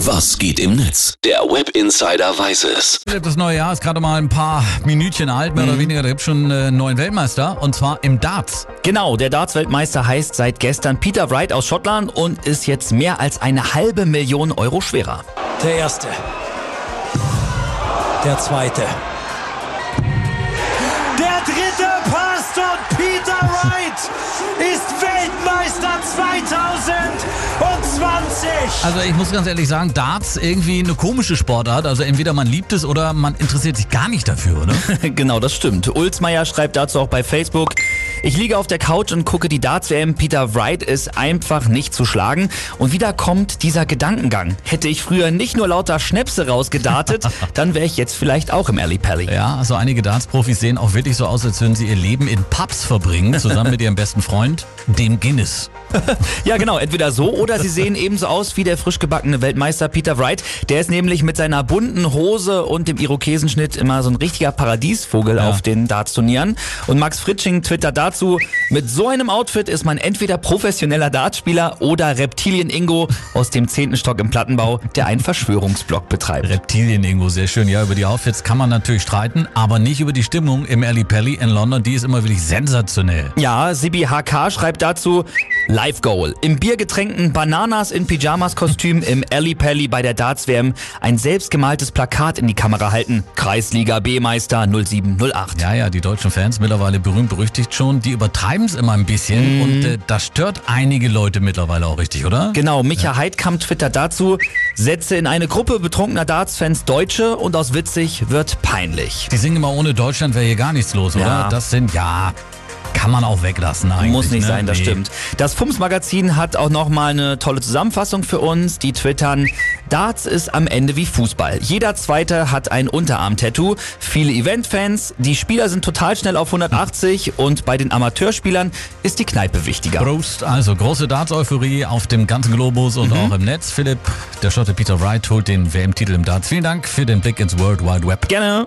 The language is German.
Was geht im Netz? Der Web Insider weiß es. Das neue Jahr ist gerade mal ein paar Minütchen alt, mehr oder weniger. Da gibt schon einen neuen Weltmeister und zwar im Darts. Genau, der Darts-Weltmeister heißt seit gestern Peter Wright aus Schottland und ist jetzt mehr als eine halbe Million Euro schwerer. Der erste. Der zweite. Der dritte passt und Peter Wright ist Weltmeister Also ich muss ganz ehrlich sagen, Darts irgendwie eine komische Sportart. Also entweder man liebt es oder man interessiert sich gar nicht dafür, oder? genau, das stimmt. Ulsmeier schreibt dazu auch bei Facebook, ich liege auf der Couch und gucke die Darts-WM. Peter Wright ist einfach nicht zu schlagen. Und wieder kommt dieser Gedankengang. Hätte ich früher nicht nur lauter Schnäpse rausgedartet, dann wäre ich jetzt vielleicht auch im Alley Pally. Ja, also einige Darts-Profis sehen auch wirklich so aus, als würden sie ihr Leben in Pubs verbringen, zusammen mit ihrem besten Freund, dem Guinness. ja, genau, entweder so oder sie sehen ebenso aus wie der frisch gebackene Weltmeister Peter Wright. Der ist nämlich mit seiner bunten Hose und dem Irokesenschnitt immer so ein richtiger Paradiesvogel Ja. auf den Darts-Turnieren. Und Max Fritsching twittert dazu, mit so einem Outfit ist man entweder professioneller Dartspieler oder Reptilien-Ingo aus dem zehnten Stock im Plattenbau, der einen Verschwörungsblock betreibt. Reptilien-Ingo, sehr schön. Ja, über die Outfits kann man natürlich streiten, aber nicht über die Stimmung im Alley Pally in London. Die ist immer wirklich sensationell. Ja, Sibi HK schreibt dazu, Live Goal. Im biergetränkten Bananas in Pyjamas-Kostüm im Alley Pally bei der Darts-WM ein selbstgemaltes Plakat in die Kamera halten. Kreisliga B-Meister 0708. Ja, ja, die deutschen Fans mittlerweile berühmt berüchtigt schon, die übertreiben es immer ein bisschen und äh, das stört einige Leute mittlerweile auch richtig, oder? Genau, Micha Heidkamp twittert dazu, setze in eine Gruppe betrunkener Darts-Fans Deutsche und aus witzig wird peinlich. Die singen immer ohne Deutschland wäre hier gar nichts los, oder? Ja. Das sind ja kann man auch weglassen eigentlich. Muss nicht ne? sein, das Nee. stimmt. Das FUMS-Magazin hat auch nochmal eine tolle Zusammenfassung für uns. Die twittern, Darts ist am Ende wie Fußball. Jeder Zweite hat ein Unterarm-Tattoo. Viele Event-Fans, die Spieler sind total schnell auf 180 und bei den Amateurspielern ist die Kneipe wichtiger. Prost, also große Darts-Euphorie auf dem ganzen Globus und auch im Netz. Philipp, der Schotte Peter Wright holt den WM-Titel im Darts. Vielen Dank für den Blick ins World Wide Web. Gerne.